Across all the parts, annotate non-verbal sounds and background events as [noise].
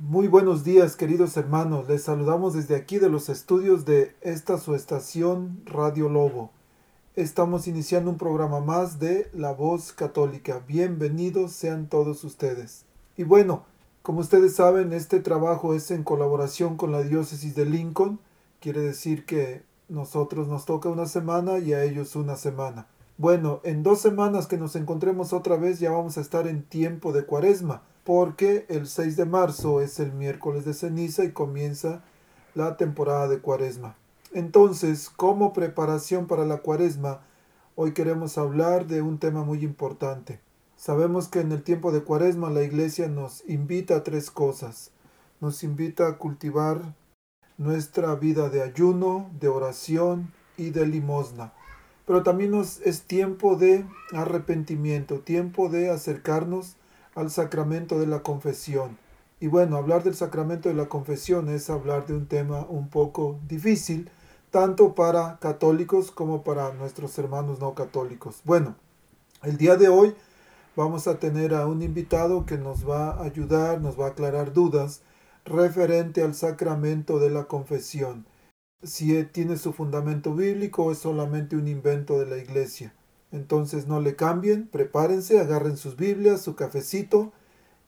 Muy buenos días, queridos hermanos. Les saludamos desde aquí de los estudios de esta su estación Radio Lobo. Estamos iniciando un programa más de La Voz Católica. Bienvenidos sean todos ustedes. Y bueno, como ustedes saben, este trabajo es en colaboración con la diócesis de Lincoln. Quiere decir que nosotros nos toca una semana y a ellos una semana. Bueno, en dos semanas que nos encontremos otra vez ya vamos a estar en tiempo de cuaresma porque el 6 de marzo es el miércoles de ceniza y comienza la temporada de cuaresma. Entonces, como preparación para la cuaresma, hoy queremos hablar de un tema muy importante. Sabemos que en el tiempo de cuaresma la iglesia nos invita a tres cosas. Nos invita a cultivar nuestra vida de ayuno, de oración y de limosna. Pero también nos, es tiempo de arrepentimiento, tiempo de acercarnos al sacramento de la confesión. Y bueno, hablar del sacramento de la confesión es hablar de un tema un poco difícil, tanto para católicos como para nuestros hermanos no católicos. Bueno, el día de hoy vamos a tener a un invitado que nos va a ayudar, nos va a aclarar dudas referente al sacramento de la confesión. Si tiene su fundamento bíblico o es solamente un invento de la iglesia. Entonces no le cambien, prepárense, agarren sus Biblias, su cafecito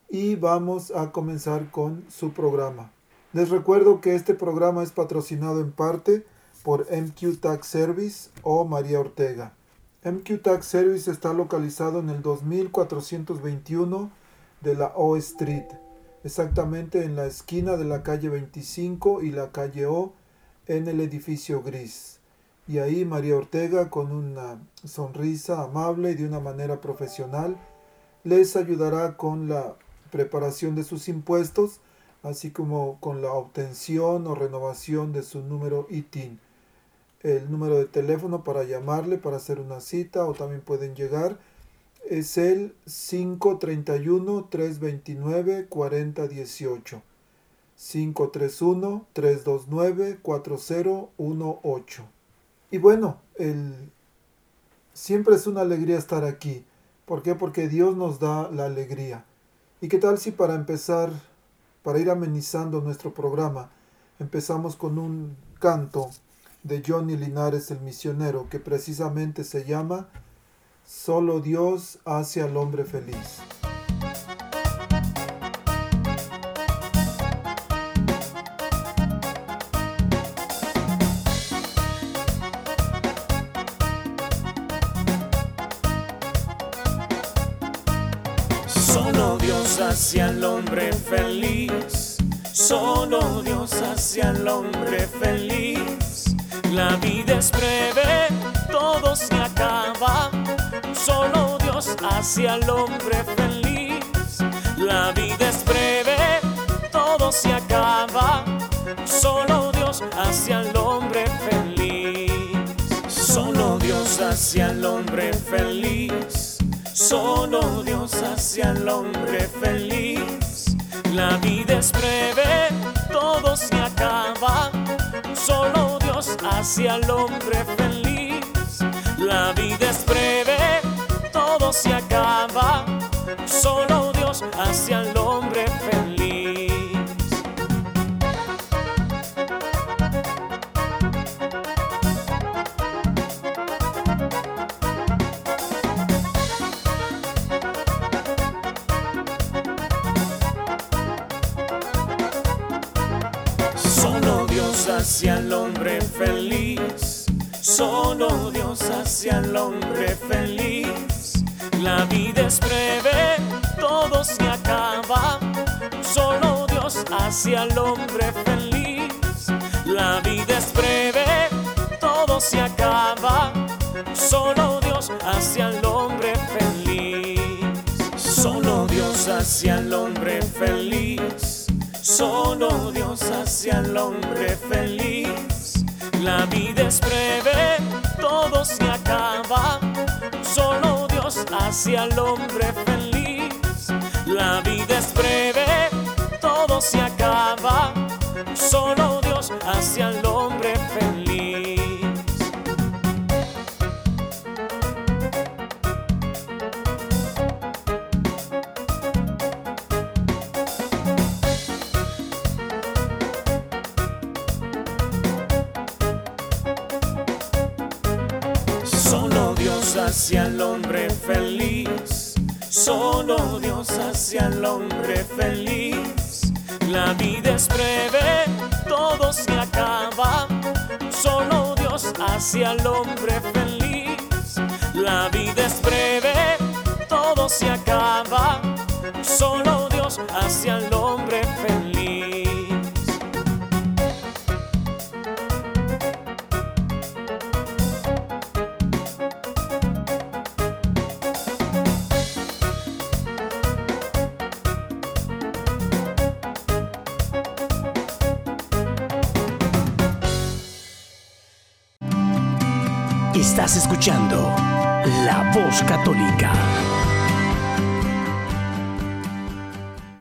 y vamos a comenzar con su programa. Les recuerdo que este programa es patrocinado en parte por MQ Tax Service o María Ortega. MQ Tax Service está localizado en el 2421 de la O Street, exactamente en la esquina de la calle 25 y la calle O en el edificio gris. Y ahí María Ortega, con una sonrisa amable y de una manera profesional, les ayudará con la preparación de sus impuestos, así como con la obtención o renovación de su número ITIN. El número de teléfono para llamarle, para hacer una cita o también pueden llegar, es el 531-329-4018. 531-329-4018. Y bueno, el, siempre es una alegría estar aquí. ¿Por qué? Porque Dios nos da la alegría. ¿Y qué tal si para empezar, para ir amenizando nuestro programa, empezamos con un canto de Johnny Linares el misionero que precisamente se llama Solo Dios hace al hombre feliz. Hombre feliz, solo Dios hacia el hombre feliz. La vida es breve, todo se acaba, solo Dios hacia el hombre feliz. La vida es breve, todo se acaba, solo Dios hacia el hombre feliz. Solo Dios hacia el hombre feliz. Solo Dios hacia el hombre feliz. La vida es breve, todo se acaba. Solo Dios hacia el hombre feliz. La vida es breve, todo se acaba. Solo Dios hacia el hombre solo Dios hacia el hombre feliz. La vida es breve, todo se acaba, solo Dios hacia el hombre feliz. La vida es breve, todo se acaba, solo Dios hacia el hombre feliz. Solo Dios hacia el hombre feliz Solo Dios hace al hombre feliz. La vida es breve, todo se acaba. Solo Dios hace al hombre feliz. La vida es breve, todo se acaba. Solo Dios hace al hombre Hace al hombre feliz. La vida es breve, todo se acaba. Solo Dios hace al hombre feliz. La vida es breve, todo se acaba. Solo Dios hace al hombre feliz. La Voz Católica.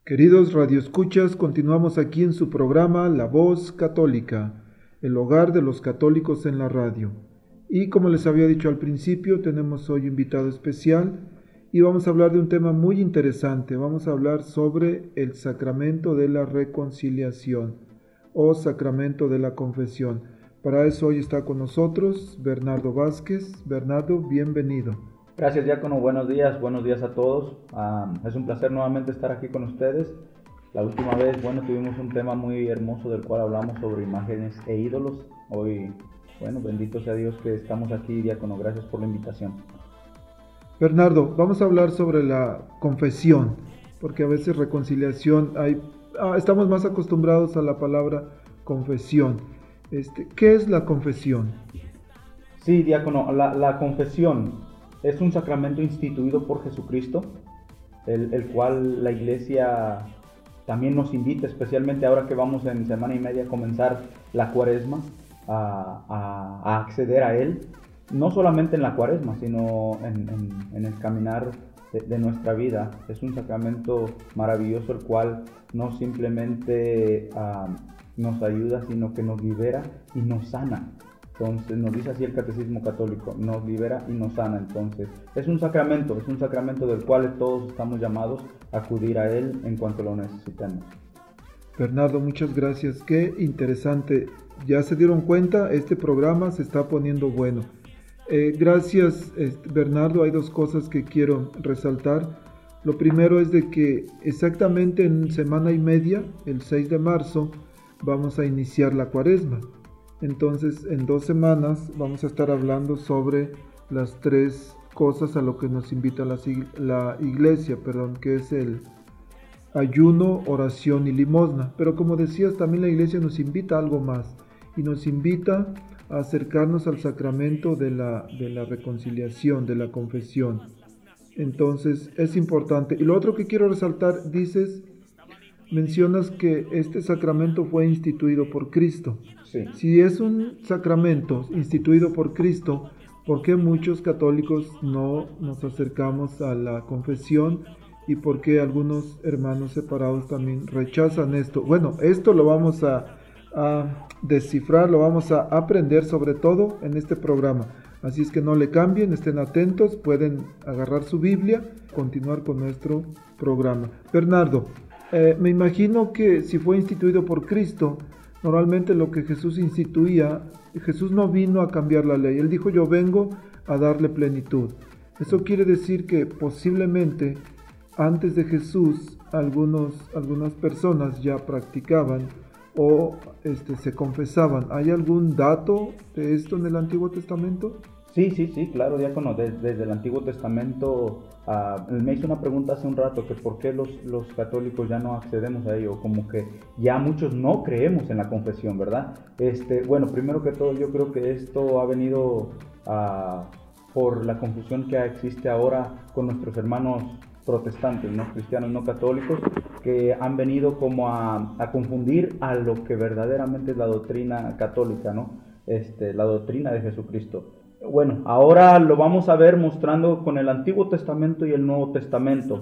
Queridos radioescuchas, continuamos aquí en su programa La Voz Católica, el hogar de los católicos en la radio. Y como les había dicho al principio, tenemos hoy invitado especial y vamos a hablar de un tema muy interesante. Vamos a hablar sobre el sacramento de la reconciliación o sacramento de la confesión. Para eso hoy está con nosotros Bernardo Vázquez. Bernardo, bienvenido. Gracias, Diácono. Buenos días, buenos días a todos. Ah, es un placer nuevamente estar aquí con ustedes. La última vez, bueno, tuvimos un tema muy hermoso del cual hablamos sobre imágenes e ídolos. Hoy, bueno, bendito sea Dios que estamos aquí, Diácono. Gracias por la invitación. Bernardo, vamos a hablar sobre la confesión, porque a veces reconciliación hay, ah, estamos más acostumbrados a la palabra confesión. Este, ¿Qué es la confesión? Sí, diácono, la, confesión es un sacramento instituido por Jesucristo, el, cual la iglesia también nos invita, especialmente ahora que vamos en semana y media a comenzar la cuaresma, a, acceder a él, no solamente en la cuaresma, sino en, el caminar de, nuestra vida. Es un sacramento maravilloso, el cual no simplemente... Uh, nos ayuda, sino que nos libera y nos sana. Entonces nos dice así el catecismo católico, nos libera y nos sana. Entonces es un sacramento, es un sacramento del cual todos estamos llamados a acudir a él en cuanto lo necesitemos. Bernardo, muchas gracias. Qué interesante. Ya se dieron cuenta, este programa se está poniendo bueno. Eh, gracias, Bernardo. Hay dos cosas que quiero resaltar. Lo primero es de que exactamente en semana y media, el 6 de marzo, vamos a iniciar la cuaresma. Entonces, en dos semanas vamos a estar hablando sobre las tres cosas a lo que nos invita la, iglesia, perdón, que es el ayuno, oración y limosna. Pero como decías, también la iglesia nos invita a algo más y nos invita a acercarnos al sacramento de la, de la reconciliación, de la confesión. Entonces es importante. Y lo otro que quiero resaltar, dices, mencionas que este sacramento fue instituido por Cristo. Sí. Si es un sacramento instituido por Cristo, ¿por qué muchos católicos no nos acercamos a la confesión y por qué algunos hermanos separados también rechazan esto? Bueno, esto lo vamos a, a descifrar, lo vamos a aprender sobre todo en este programa. Así es que no le cambien, estén atentos, pueden agarrar su Biblia, continuar con nuestro programa. Bernardo, eh, me imagino que si fue instituido por Cristo, normalmente lo que Jesús instituía, Jesús no vino a cambiar la ley, él dijo yo vengo a darle plenitud. Eso quiere decir que posiblemente antes de Jesús algunos, algunas personas ya practicaban o este, se confesaban. ¿Hay algún dato de esto en el Antiguo Testamento? Sí, sí, sí, claro, diácono, desde, desde el Antiguo Testamento uh, me hizo una pregunta hace un rato que por qué los, los, católicos ya no accedemos a ello, como que ya muchos no creemos en la confesión, ¿verdad? Este, bueno, primero que todo yo creo que esto ha venido uh, por la confusión que existe ahora con nuestros hermanos protestantes, ¿no? cristianos no católicos, que han venido como a, confundir a lo que verdaderamente es la doctrina católica, ¿no? este, la doctrina de Jesucristo. Bueno, ahora lo vamos a ver mostrando con el Antiguo Testamento y el Nuevo Testamento,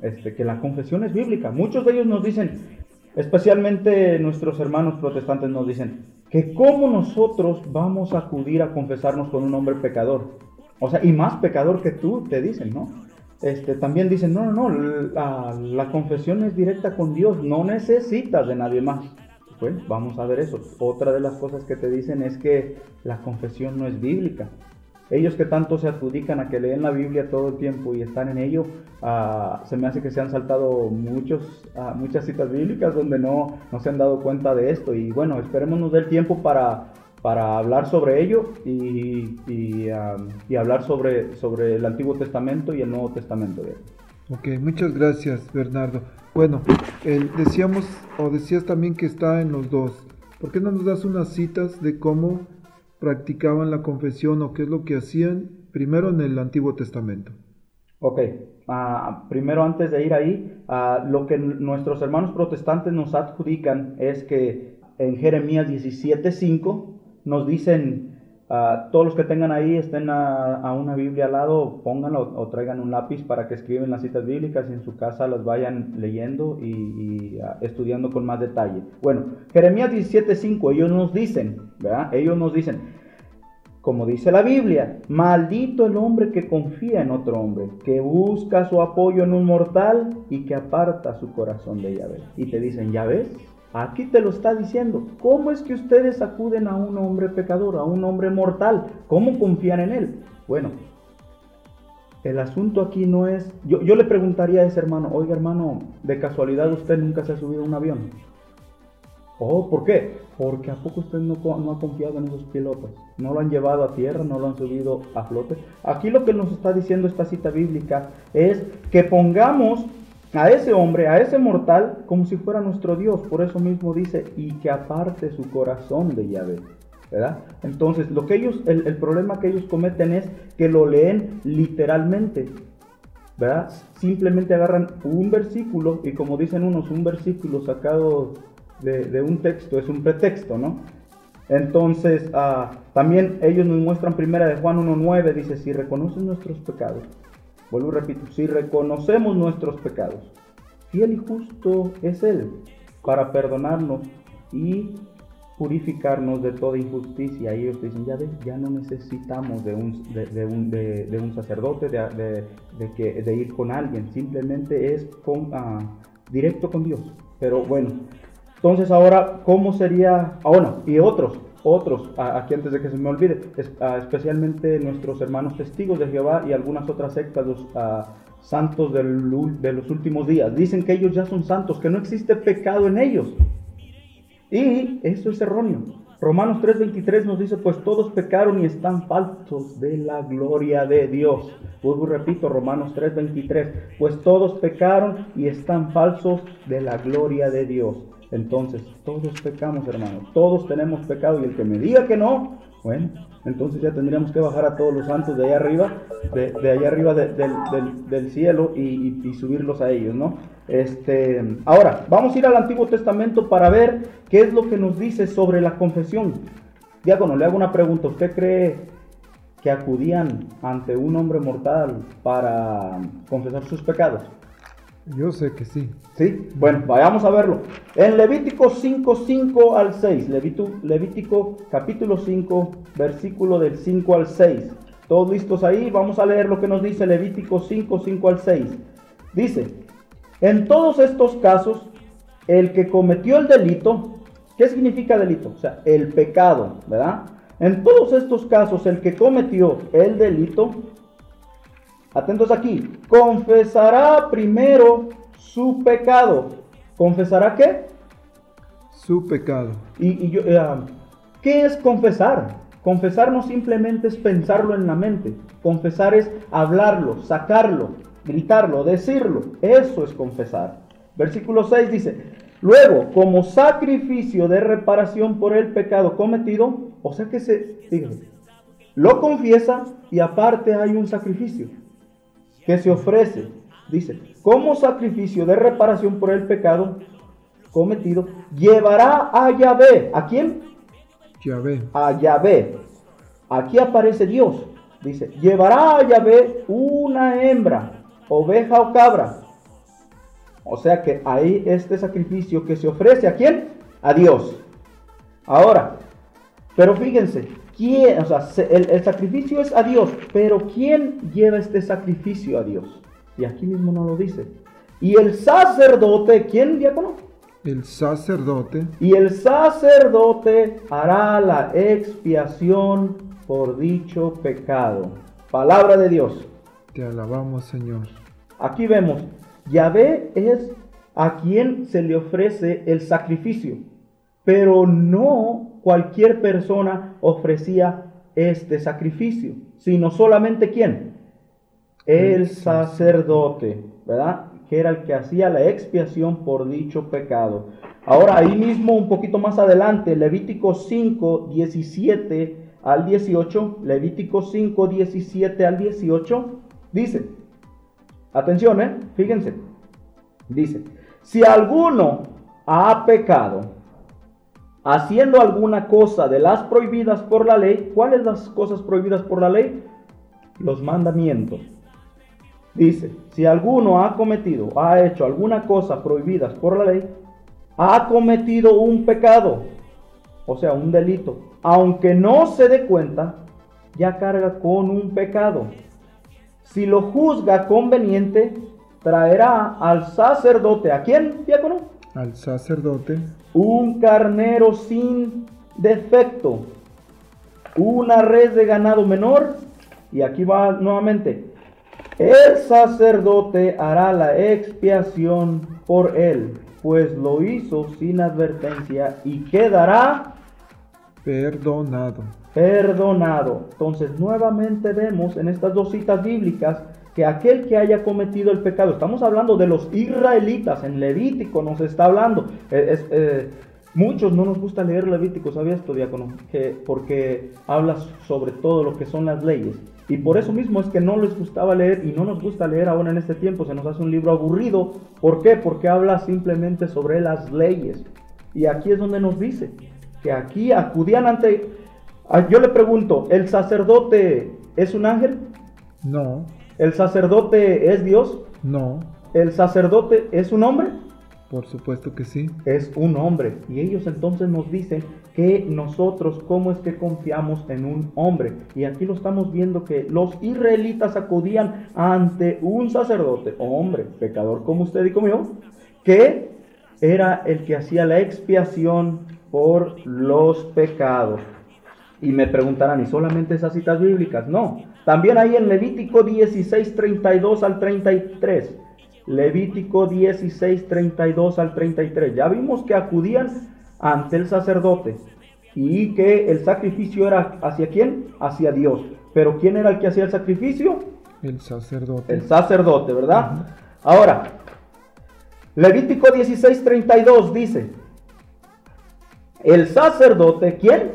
este, que la confesión es bíblica. Muchos de ellos nos dicen, especialmente nuestros hermanos protestantes nos dicen, que cómo nosotros vamos a acudir a confesarnos con un hombre pecador. O sea, y más pecador que tú, te dicen, ¿no? Este, también dicen, no, no, no, la, la confesión es directa con Dios, no necesitas de nadie más. Pues vamos a ver eso. Otra de las cosas que te dicen es que la confesión no es bíblica. Ellos que tanto se adjudican a que leen la Biblia todo el tiempo y están en ello, ah, se me hace que se han saltado muchos, ah, muchas citas bíblicas donde no, no se han dado cuenta de esto. Y bueno, esperemos nos dé el tiempo para, para hablar sobre ello y, y, ah, hablar sobre, sobre el Antiguo Testamento y el Nuevo Testamento. Ok, muchas gracias Bernardo. Bueno, decíamos o decías también que está en los dos. ¿Por qué no nos das unas citas de cómo practicaban la confesión o qué es lo que hacían primero en el Antiguo Testamento? Ok, uh, primero antes de ir ahí, uh, lo que nuestros hermanos protestantes nos adjudican es que en Jeremías 17.5 nos dicen todos los que tengan ahí, estén a, una Biblia al lado, pónganlo o, traigan un lápiz para que escriben las citas bíblicas y en su casa las vayan leyendo y, estudiando con más detalle. Bueno, Jeremías 17:5, ellos nos dicen, ¿verdad? Ellos nos dicen, como dice la Biblia, maldito el hombre que confía en otro hombre, que busca su apoyo en un mortal y que aparta su corazón de Yahvé. Y te dicen, ¿ya ves? Aquí te lo está diciendo. ¿Cómo es que ustedes acuden a un hombre pecador, a un hombre mortal? ¿Cómo confían en él? Bueno, el asunto aquí no es... Yo, le preguntaría a ese hermano, oiga hermano, de casualidad usted nunca se ha subido a un avión. Oh, ¿por qué? Porque a poco usted no, no, ha confiado en esos pilotos. No lo han llevado a tierra, no lo han subido a flote. Aquí lo que nos está diciendo esta cita bíblica es que pongamos a ese hombre, a ese mortal, como si fuera nuestro Dios. Por eso mismo dice, y que aparte su corazón de Yahvé. ¿verdad? Entonces, lo que ellos, el, problema que ellos cometen es que lo leen literalmente. ¿verdad? Simplemente agarran un versículo y como dicen unos, un versículo sacado de, un texto es un pretexto, ¿no? Entonces, ah, también ellos nos muestran primera de Juan 1.9, dice, si reconocen nuestros pecados, Vuelvo y repito, si reconocemos nuestros pecados, fiel y justo es Él para perdonarnos y purificarnos de toda injusticia. Y ellos dicen, ya ves, ya no necesitamos de un, de, un, de, un sacerdote, de, que, de ir con alguien, simplemente es con, ah, directo con Dios. Pero bueno, entonces ahora, ¿cómo sería? Ah, bueno, y otros, otros, aquí antes de que se me olvide, especialmente nuestros hermanos testigos de Jehová y algunas otras sectas, los santos de los últimos días, dicen que ellos ya son santos, que no existe pecado en ellos. Y eso es erróneo. Romanos 3:23 nos dice, pues todos pecaron y están faltos de la gloria de Dios. Vuelvo y repito, Romanos 3:23, pues todos pecaron y están falsos de la gloria de Dios. Entonces, todos pecamos, hermanos. Todos tenemos pecado. Y el que me diga que no, bueno, entonces ya tendríamos que bajar a todos los santos de allá arriba, de, allá arriba del, cielo y, subirlos a ellos, ¿no? Este, ahora, vamos a ir al Antiguo Testamento para ver qué es lo que nos dice sobre la confesión. Diácono, le hago una pregunta. ¿Usted cree que acudían ante un hombre mortal para confesar sus pecados? Yo sé que sí. Sí, bueno, vayamos a verlo. En Levítico 5, 5 al 6, Levítico, capítulo 5, versículo del 5 al 6. Todos listos ahí, vamos a leer lo que nos dice Levítico 5, 5 al 6. Dice, en todos estos casos, el que cometió el delito, ¿qué significa delito? O sea, el pecado, ¿verdad? En todos estos casos, el que cometió el delito, Atentos aquí. Confesará primero su pecado. ¿Confesará qué? Su pecado. Y, yo, eh, ¿qué es confesar? Confesar no simplemente es pensarlo en la mente. Confesar es hablarlo, sacarlo, gritarlo, decirlo. Eso es confesar. Versículo 6 dice, luego, como sacrificio de reparación por el pecado cometido, o sea que se, lo confiesa y aparte hay un sacrificio que se ofrece dice, como sacrificio de reparación por el pecado cometido, llevará a Yahvé. ¿A quién? Yahvé. A Yahvé. Aquí aparece Dios. Dice, llevará a Yahvé una hembra, oveja o cabra. O sea que ahí este sacrificio que se ofrece a quién? A Dios. Ahora, pero fíjense, ¿quién, o sea, el, el sacrificio es a Dios, pero ¿quién lleva este sacrificio a Dios? Y aquí mismo no lo dice. Y el sacerdote, ¿quién diácono? El sacerdote. Y el sacerdote hará la expiación por dicho pecado. Palabra de Dios. Te alabamos, Señor. Aquí vemos, Yahvé es a quien se le ofrece el sacrificio, pero no cualquier persona ofrecía este sacrificio, sino solamente quién? El sacerdote, ¿verdad? Que era el que hacía la expiación por dicho pecado. Ahora ahí mismo un poquito más adelante, Levítico 5, 17 al 18, Levítico 5, 17 al 18, dice, atención, ¿eh? fíjense, dice, si alguno ha pecado haciendo alguna cosa de las prohibidas por la ley, ¿cuáles las cosas prohibidas por la ley? Los mandamientos. Dice, si alguno ha cometido, ha hecho alguna cosa prohibidas por la ley, ha cometido un pecado, o sea, un delito, aunque no se dé cuenta, ya carga con un pecado. Si lo juzga conveniente, traerá al sacerdote, ¿a quién, diácono? Al sacerdote. Un carnero sin defecto, una red de ganado menor, y aquí va nuevamente, el sacerdote hará la expiación por él, pues lo hizo sin advertencia y quedará perdonado. Perdonado. Entonces nuevamente vemos en estas dos citas bíblicas que aquel que haya cometido el pecado, estamos hablando de los israelitas, en Levítico nos está hablando, eh, eh, muchos no nos gusta leer Levítico, ¿sabías esto, diácono? Que, porque habla sobre todo lo que son las leyes. Y por eso mismo es que no les gustaba leer y no nos gusta leer ahora en este tiempo, se nos hace un libro aburrido. ¿Por qué? Porque habla simplemente sobre las leyes. Y aquí es donde nos dice que aquí acudían ante... Ah, yo le pregunto, ¿el sacerdote es un ángel? No. ¿El sacerdote es Dios? No. ¿El sacerdote es un hombre? Por supuesto que sí. Es un hombre. Y ellos entonces nos dicen que nosotros cómo es que confiamos en un hombre. Y aquí lo estamos viendo que los israelitas acudían ante un sacerdote, hombre, pecador como usted y como yo, que era el que hacía la expiación por los pecados. Y me preguntarán, ¿y solamente esas citas bíblicas? No. También hay en Levítico 16, 32 al 33. Levítico 16, 32 al 33. Ya vimos que acudían ante el sacerdote y que el sacrificio era hacia quién? Hacia Dios. Pero ¿quién era el que hacía el sacrificio? El sacerdote. El sacerdote, ¿verdad? Ahora, Levítico 16, 32 dice, el sacerdote, ¿quién?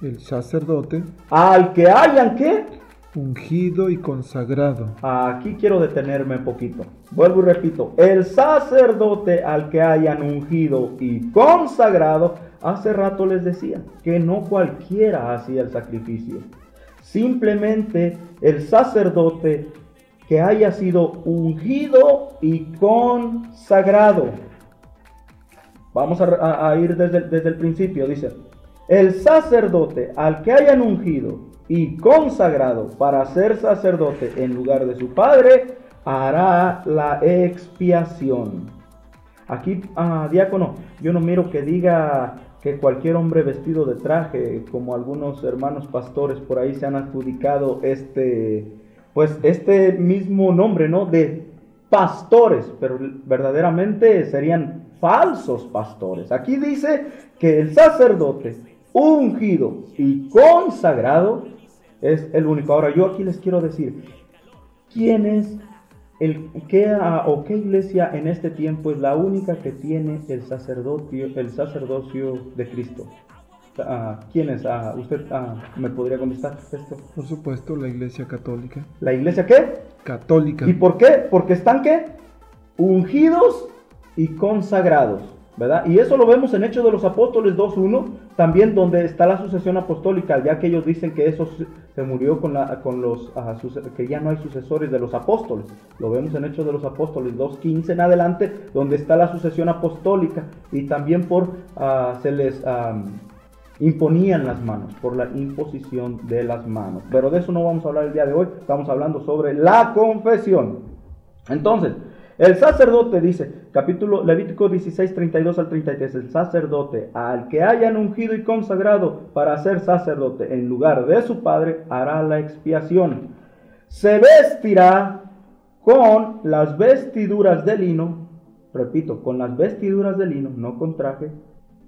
El sacerdote. Al que hayan qué? Ungido y consagrado. Aquí quiero detenerme un poquito. Vuelvo y repito. El sacerdote al que hayan ungido y consagrado, hace rato les decía que no cualquiera hacía el sacrificio. Simplemente el sacerdote que haya sido ungido y consagrado. Vamos a, ir desde, desde el principio. Dice, el sacerdote al que hayan ungido y consagrado para ser sacerdote en lugar de su padre, hará la expiación. Aquí, ah, diácono, yo no miro que diga que cualquier hombre vestido de traje, como algunos hermanos pastores por ahí se han adjudicado este, pues este mismo nombre, ¿no? De pastores, pero verdaderamente serían falsos pastores. Aquí dice que el sacerdote ungido y consagrado es el único. Ahora, yo aquí les quiero decir, ¿quién es el, qué, o qué iglesia en este tiempo es la única que tiene el sacerdocio, el sacerdocio de Cristo? Ah, ¿Quién es? Ah, ¿Usted ah, me podría contestar esto? Por supuesto, la Iglesia Católica. ¿La iglesia qué? Católica. ¿Y por qué? Porque están qué? Ungidos y consagrados. Y eso lo vemos en Hechos de los Apóstoles 2.1, también donde está la sucesión apostólica, ya que ellos dicen que eso se- murió con, la, con los, ah, que ya no hay sucesores de los apóstoles. Lo vemos en Hechos de los Apóstoles 2.15 en adelante, donde está la sucesión apostólica y también por, ah, se les ah, imponían las manos, por la imposición de las manos. Pero de eso no vamos a hablar el día de hoy, estamos hablando sobre la confesión. Entonces, el sacerdote dice, capítulo Levítico 16, 32 al 33, el sacerdote al que hayan ungido y consagrado para ser sacerdote en lugar de su padre hará la expiación. Se vestirá con las vestiduras de lino, repito, con las vestiduras de lino, no con traje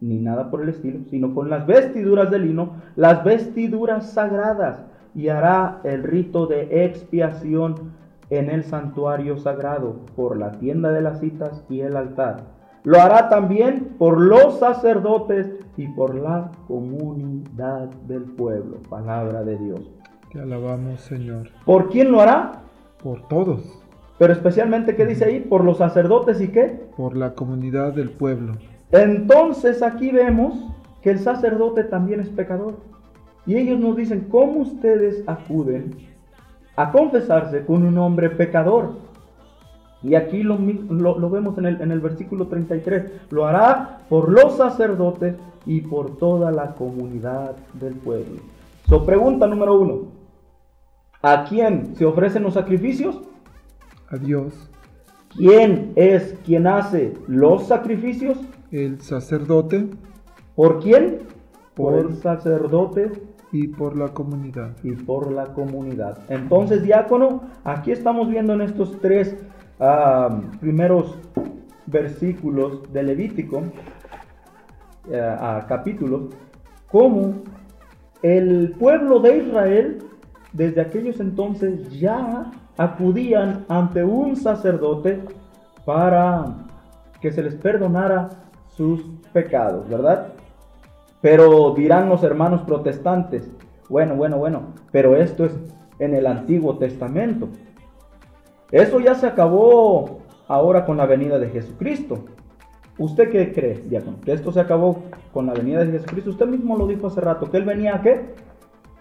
ni nada por el estilo, sino con las vestiduras de lino, las vestiduras sagradas, y hará el rito de expiación en el santuario sagrado, por la tienda de las citas y el altar. Lo hará también por los sacerdotes y por la comunidad del pueblo. Palabra de Dios. Te alabamos, Señor. ¿Por quién lo hará? Por todos. Pero especialmente, ¿qué dice ahí? Por los sacerdotes y qué? Por la comunidad del pueblo. Entonces aquí vemos que el sacerdote también es pecador. Y ellos nos dicen, ¿cómo ustedes acuden a confesarse con un hombre pecador? Y aquí lo, mi- lo- lo vemos en el, en el versículo 33. Lo hará por los sacerdotes y por toda la comunidad del pueblo. So, pregunta número uno. ¿A quién se ofrecen los sacrificios? A Dios, ¿Quién es quien hace los sacrificios? el sacerdote ¿Por quién? Por Por- el sacerdote y por la comunidad. y por la comunidad. Entonces, diácono, aquí estamos viendo en estos tres ah, primeros versículos de Levítico, eh, ah, capítulos, cómo el pueblo de Israel, desde aquellos entonces, ya acudían ante un sacerdote para que se les perdonara sus pecados, ¿verdad? Pero dirán los hermanos protestantes, bueno, bueno, bueno, pero esto es en el Antiguo Testamento. Eso ya se acabó ahora con la venida de Jesucristo. ¿Usted qué cree, diácono? Que esto se acabó con la venida de Jesucristo. Usted mismo lo dijo hace rato, que Él venía a qué?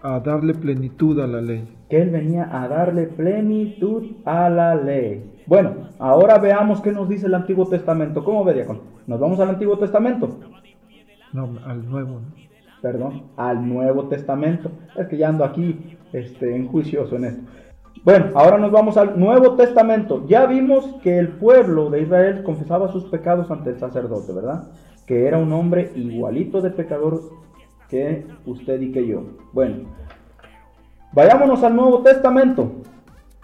A darle plenitud a la ley. Que Él venía a darle plenitud a la ley. Bueno, ahora veamos qué nos dice el Antiguo Testamento. ¿Cómo ve, diácono? ¿Nos vamos al Antiguo Testamento? No, al nuevo. perdón, al Nuevo Testamento. Es que ya ando aquí este, en juicioso en esto. Bueno, ahora nos vamos al Nuevo Testamento. Ya vimos que el pueblo de Israel confesaba sus pecados ante el sacerdote, ¿verdad? Que era un hombre igualito de pecador que usted y que yo. Bueno, vayámonos al Nuevo Testamento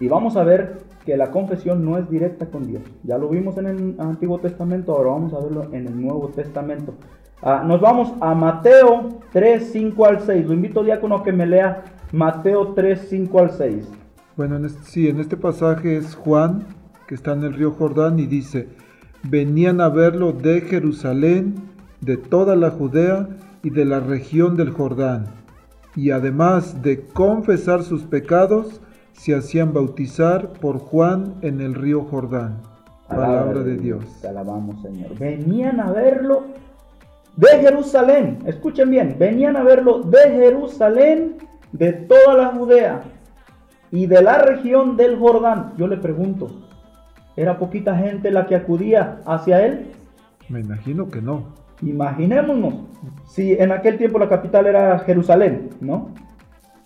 y vamos a ver que la confesión no es directa con Dios. Ya lo vimos en el Antiguo Testamento, ahora vamos a verlo en el Nuevo Testamento. Ah, nos vamos a Mateo 3, 5 al 6. Lo invito, diácono, a que me lea Mateo 3, 5 al 6. Bueno, en este, sí, en este pasaje es Juan, que está en el río Jordán, y dice, venían a verlo de Jerusalén, de toda la Judea y de la región del Jordán, y además de confesar sus pecados, se hacían bautizar por Juan en el río Jordán. Palabra de Dios. Te alabamos, Señor. Venían a verlo de Jerusalén. Escuchen bien, venían a verlo de Jerusalén, de toda la Judea y de la región del Jordán. Yo le pregunto, ¿era poquita gente la que acudía hacia él? Me imagino que no. Imaginémonos, si en aquel tiempo la capital era Jerusalén, ¿no?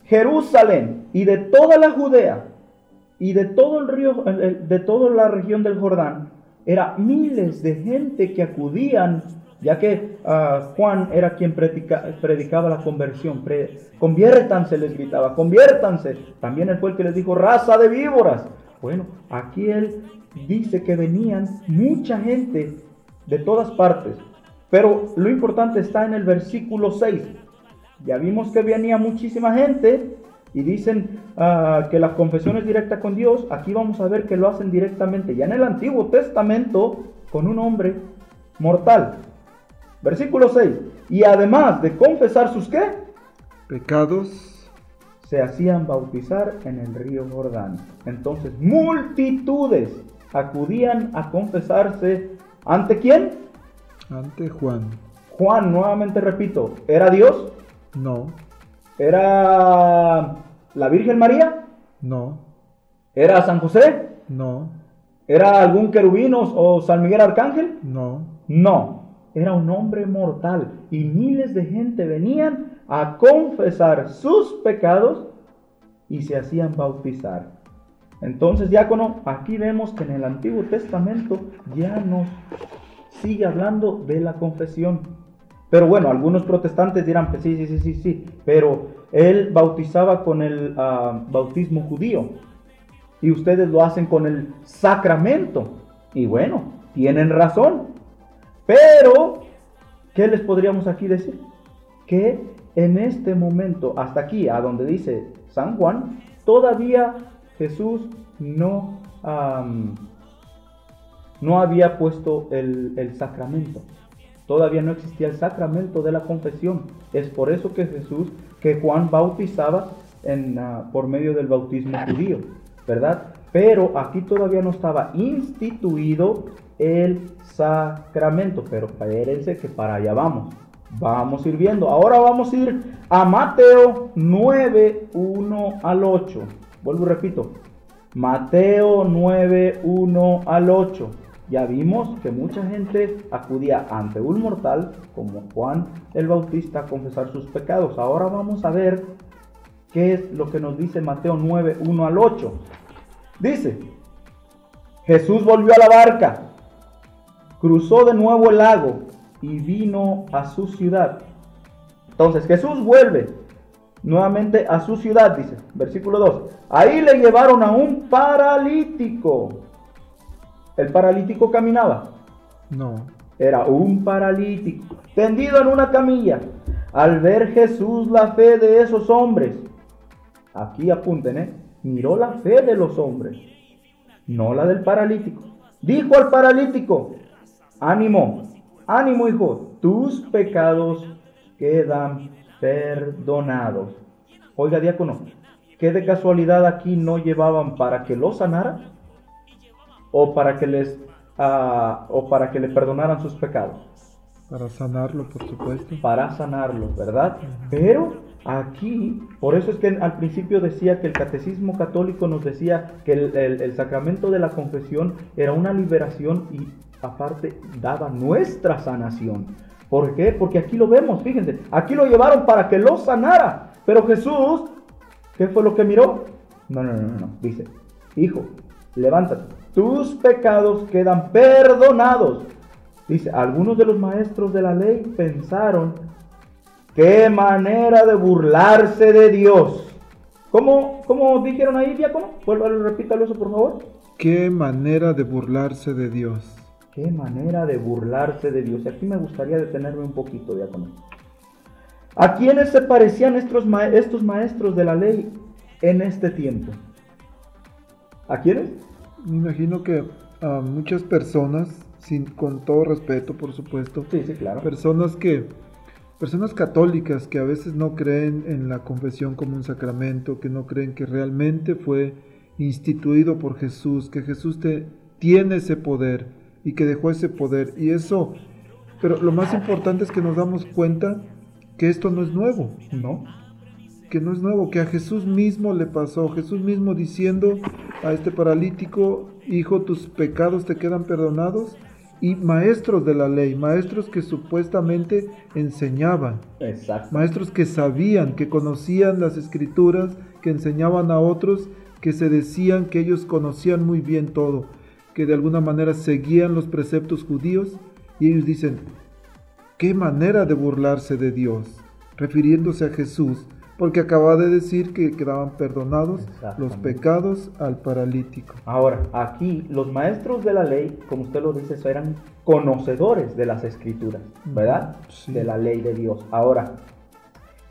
Jerusalén y de toda la Judea y de todo el río, de toda la región del Jordán, era miles de gente que acudían, ya que ah, Juan era quien predica- predicaba la conversión. Pre- conviértanse, les gritaba, conviértanse. También él fue el que les dijo, raza de víboras. Bueno, aquí él dice que venían mucha gente de todas partes. Pero lo importante está en el versículo 6. Ya vimos que venía muchísima gente y dicen ah, que la confesión es directa con Dios. Aquí vamos a ver que lo hacen directamente. Ya en el Antiguo Testamento con un hombre mortal. Versículo 6. Y además de confesar sus qué? Pecados. Se hacían bautizar en el río Jordán. Entonces, multitudes acudían a confesarse. ¿Ante quién? Ante Juan. Juan, nuevamente repito, ¿era Dios? No. ¿Era la Virgen María? No. ¿Era San José? No. ¿Era algún querubín o San Miguel Arcángel? No. No. Era un hombre mortal y miles de gente venían a confesar sus pecados y se hacían bautizar. Entonces, diácono, aquí vemos que en el Antiguo Testamento ya nos sigue hablando de la confesión. Pero bueno, algunos protestantes dirán, pues sí, sí, sí, sí, sí, pero él bautizaba con el ah, bautismo judío y ustedes lo hacen con el sacramento. Y bueno, tienen razón. Pero, ¿qué les podríamos aquí decir? Que en este momento, hasta aquí, a donde dice San Juan, todavía Jesús no, no había puesto el, sacramento. Todavía no existía el sacramento de la confesión. Es por eso que Jesús, que Juan bautizaba en, ah, por medio del bautismo judío, ¿verdad? Pero aquí todavía no estaba instituido el sacramento. Pero espérense que para allá vamos. Vamos a ir viendo. Ahora vamos a ir a Mateo 9, 1 al 8. Vuelvo y repito. Mateo 9, 1 al 8. Ya vimos que mucha gente acudía ante un mortal como Juan el Bautista a confesar sus pecados. Ahora vamos a ver qué es lo que nos dice Mateo 9, 1 al 8. Dice, Jesús volvió a la barca, cruzó de nuevo el lago y vino a su ciudad. Entonces Jesús vuelve nuevamente a su ciudad, dice, versículo 2. Ahí le llevaron a un paralítico. ¿El paralítico caminaba? No. Era un paralítico, tendido en una camilla. Al ver Jesús la fe de esos hombres, aquí apunten, ¿eh? Miró la fe de los hombres, no la del paralítico. Dijo al paralítico, ánimo, ánimo hijo, tus pecados quedan perdonados. Oiga, diácono, ¿qué de casualidad aquí no llevaban para que lo sanara? ¿O para que les uh, o para que le perdonaran sus pecados? Para sanarlo, por supuesto. Para sanarlo, ¿verdad? Pero aquí, por eso es que al principio decía que el catecismo católico nos decía que el, sacramento de la confesión era una liberación y aparte daba nuestra sanación. ¿Por qué? Porque aquí lo vemos, fíjense, aquí lo llevaron para que lo sanara. Pero Jesús, ¿qué fue lo que miró? No, no, no, no, dice, hijo, levántate, tus pecados quedan perdonados. Dice, algunos de los maestros de la ley pensaron, qué manera de burlarse de Dios. ¿Cómo, cómo dijeron ahí, diácono? Vuelvo, repítalo eso, por favor. Qué manera de burlarse de Dios. Qué manera de burlarse de Dios. Y aquí me gustaría detenerme un poquito, diácono. ¿A quiénes se parecían estos, estos maestros de la ley en este tiempo? ¿A quiénes? Me imagino que a muchas personas, sin, con todo respeto, por supuesto. Sí, sí, claro. Personas que, personas católicas que a veces no creen en la confesión como un sacramento, que no creen que realmente fue instituido por Jesús, que Jesús te, tiene ese poder y que dejó ese poder. Y eso, pero lo más importante es que nos damos cuenta que esto no es nuevo, ¿no? Que no es nuevo, que a Jesús mismo le pasó, Jesús mismo diciendo a este paralítico, hijo, tus pecados te quedan perdonados. Y maestros de la ley, maestros que supuestamente enseñaban, maestros que sabían, que conocían las escrituras, que enseñaban a otros, que se decían que ellos conocían muy bien todo que de alguna manera seguían los preceptos judíos y ellos dicen, qué manera de burlarse de Dios, refiriéndose a Jesús, porque acaba de decir que quedaban perdonados los pecados al paralítico. Ahora, aquí los maestros de la ley, como usted lo dice, eran conocedores de las escrituras, ¿verdad? De la ley de Dios. Ahora,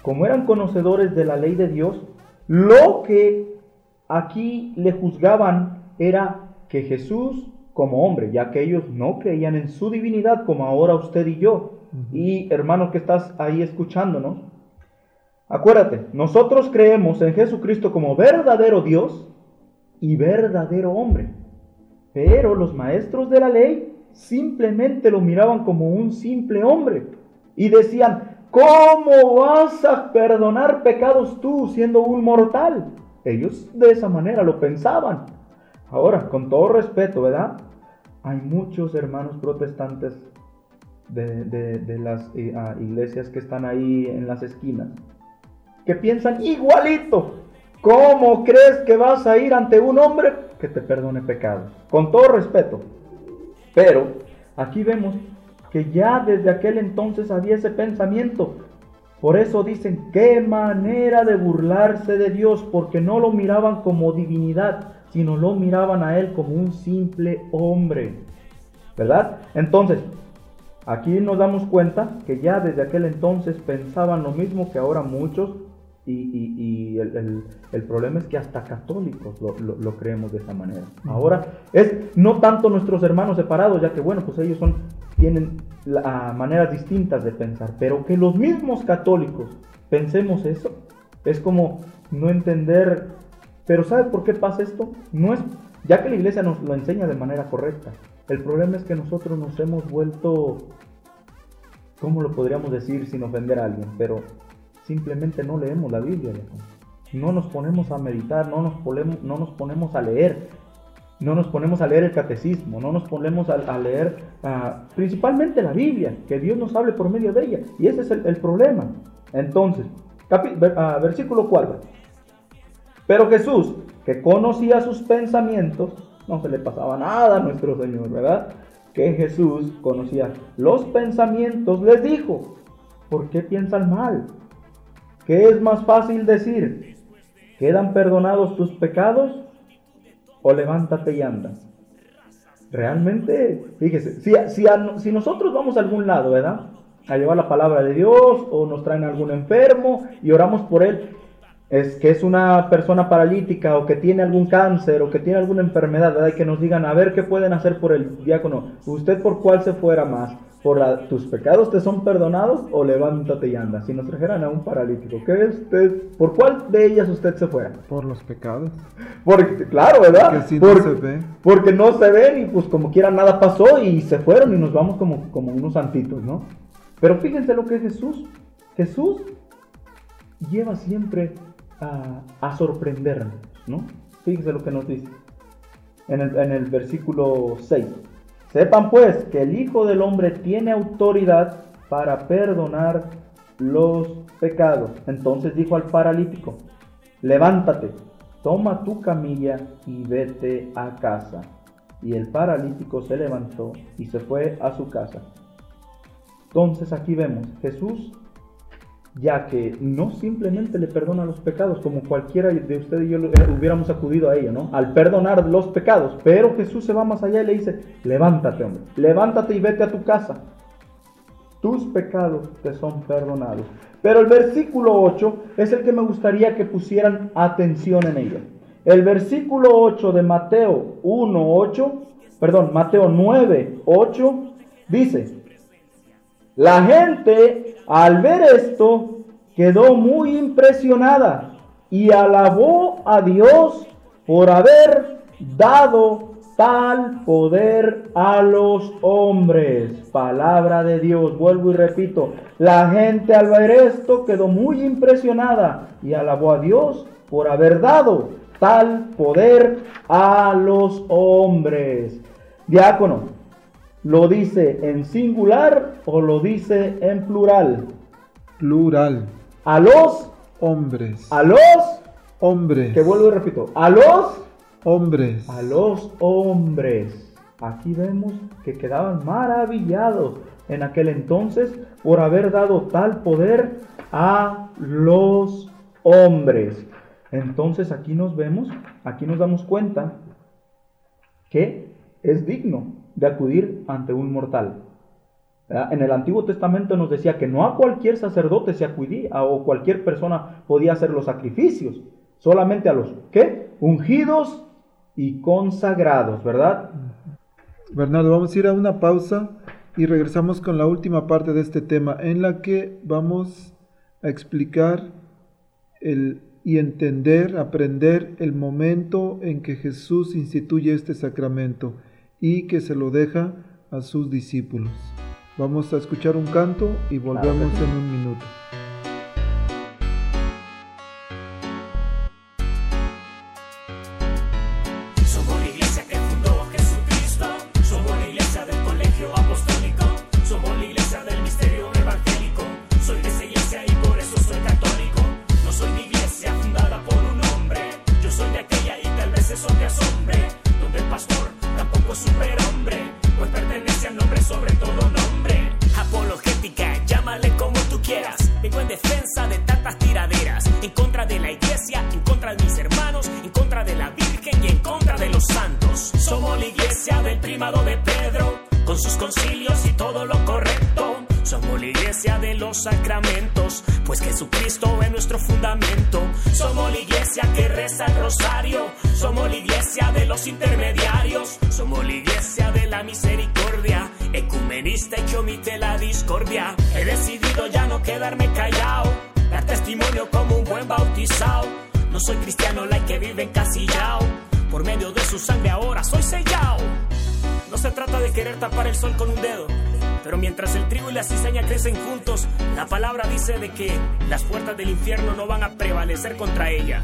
como eran conocedores de la ley de Dios, lo que aquí le juzgaban era que Jesús como hombre, ya que ellos no creían en su divinidad como ahora usted y yo, y hermano que estás ahí escuchándonos, acuérdate, nosotros creemos en Jesucristo como verdadero Dios y verdadero hombre. Pero los maestros de la ley simplemente lo miraban como un simple hombre y decían, ¿cómo vas a perdonar pecados tú siendo un mortal? Ellos de esa manera lo pensaban. Ahora, con todo respeto, ¿verdad? Hay muchos hermanos protestantes de, las eh, iglesias que están ahí en las esquinas piensan igualito. ¿Cómo crees que vas a ir ante un hombre que te perdone pecados? Con todo respeto. Pero aquí vemos que ya desde aquel entonces había ese pensamiento. Por eso dicen, qué manera de burlarse de Dios, porque no lo miraban como divinidad, sino lo miraban a Él como un simple hombre. ¿Verdad? Entonces, aquí nos damos cuenta que ya desde aquel entonces pensaban lo mismo que ahora muchos y, el, problema es que hasta católicos lo, creemos de esa manera. Ahora es no tanto nuestros hermanos separados, ya que bueno, pues ellos son, tienen maneras distintas de pensar, pero que los mismos católicos pensemos eso, es como no entender, pero ¿sabe por qué pasa esto? No es, ya que la iglesia nos lo enseña de manera correcta, el problema es que nosotros nos hemos vuelto, ¿cómo lo podríamos decir sin ofender a alguien? Pero simplemente no leemos la Biblia, no nos ponemos a meditar, no nos, ponemos, no nos ponemos a leer, no nos ponemos a leer el catecismo, no nos ponemos a, leer ah, principalmente la Biblia, que Dios nos hable por medio de ella. Y ese es el, problema. Entonces, ah, versículo 4. Pero Jesús, que conocía sus pensamientos, no se le pasaba nada a nuestro Señor, ¿verdad? Que Jesús conocía los pensamientos, les dijo, ¿por qué piensan mal? ¿Qué es más fácil decir? ¿Quedan perdonados tus pecados? ¿O levántate y anda? Realmente, fíjese, si, nosotros vamos a algún lado, ¿verdad? A llevar la palabra de Dios o nos traen algún enfermo y oramos por él, es que es una persona paralítica o que tiene algún cáncer o que tiene alguna enfermedad, ¿verdad? Y que nos digan, a ver qué pueden hacer por el diácono. ¿Usted por cuál se fuera más? Por tus pecados te son perdonados o levántate y anda. Si nos trajeran a un paralítico, ¿qué usted, ¿por cuál de ellas usted se fue? Por los pecados. Porque, claro, ¿verdad? Porque, no se ve. porque no se ven y pues como quiera nada pasó y se fueron y nos vamos como, como unos santitos, ¿no? Pero fíjense lo que es Jesús. Jesús lleva siempre a, a sorprendernos, ¿no? Fíjense lo que nos dice en el, en el versículo 6. Sepan pues que el Hijo del Hombre tiene autoridad para perdonar los pecados. Entonces dijo al paralítico, levántate, toma tu camilla y vete a casa. Y el paralítico se levantó y se fue a su casa. Entonces aquí vemos, Jesús ya que no simplemente le perdona los pecados, como cualquiera de ustedes y yo eh, hubiéramos acudido a ello, ¿no? Al perdonar los pecados, pero Jesús se va más allá y le dice, levántate, hombre, levántate y vete a tu casa. Tus pecados te son perdonados. Pero el versículo 8 es el que me gustaría que pusieran atención en ello. El versículo 8 de Mateo 1, 8, perdón, Mateo 9, 8, dice, la gente al ver esto quedó muy impresionada y alabó a Dios por haber dado tal poder a los hombres. Palabra de Dios, vuelvo y repito, la gente al ver esto quedó muy impresionada y alabó a Dios por haber dado tal poder a los hombres. Diácono, ¿Lo dice en singular o lo dice en plural? Plural. A los hombres. A los hombres. Que vuelvo y repito. A los hombres. A los hombres. Aquí vemos que quedaban maravillados en aquel entonces por haber dado tal poder a los hombres. Entonces aquí nos vemos, aquí nos damos cuenta que es digno de acudir ante un mortal. En el Antiguo Testamento nos decía que no a cualquier sacerdote se acudía o cualquier persona podía hacer los sacrificios, solamente a los ¿qué? ungidos y consagrados, ¿verdad? Bernardo, vamos a ir a una pausa y regresamos con la última parte de este tema en la que vamos a explicar el, y entender, aprender el momento en que Jesús instituye este sacramento y que se lo deja a sus discípulos. Vamos a escuchar un canto y volvemos en un minuto. Pero mientras el trigo y la cizaña crecen juntos, la palabra dice de que las puertas del infierno no van a prevalecer contra ella.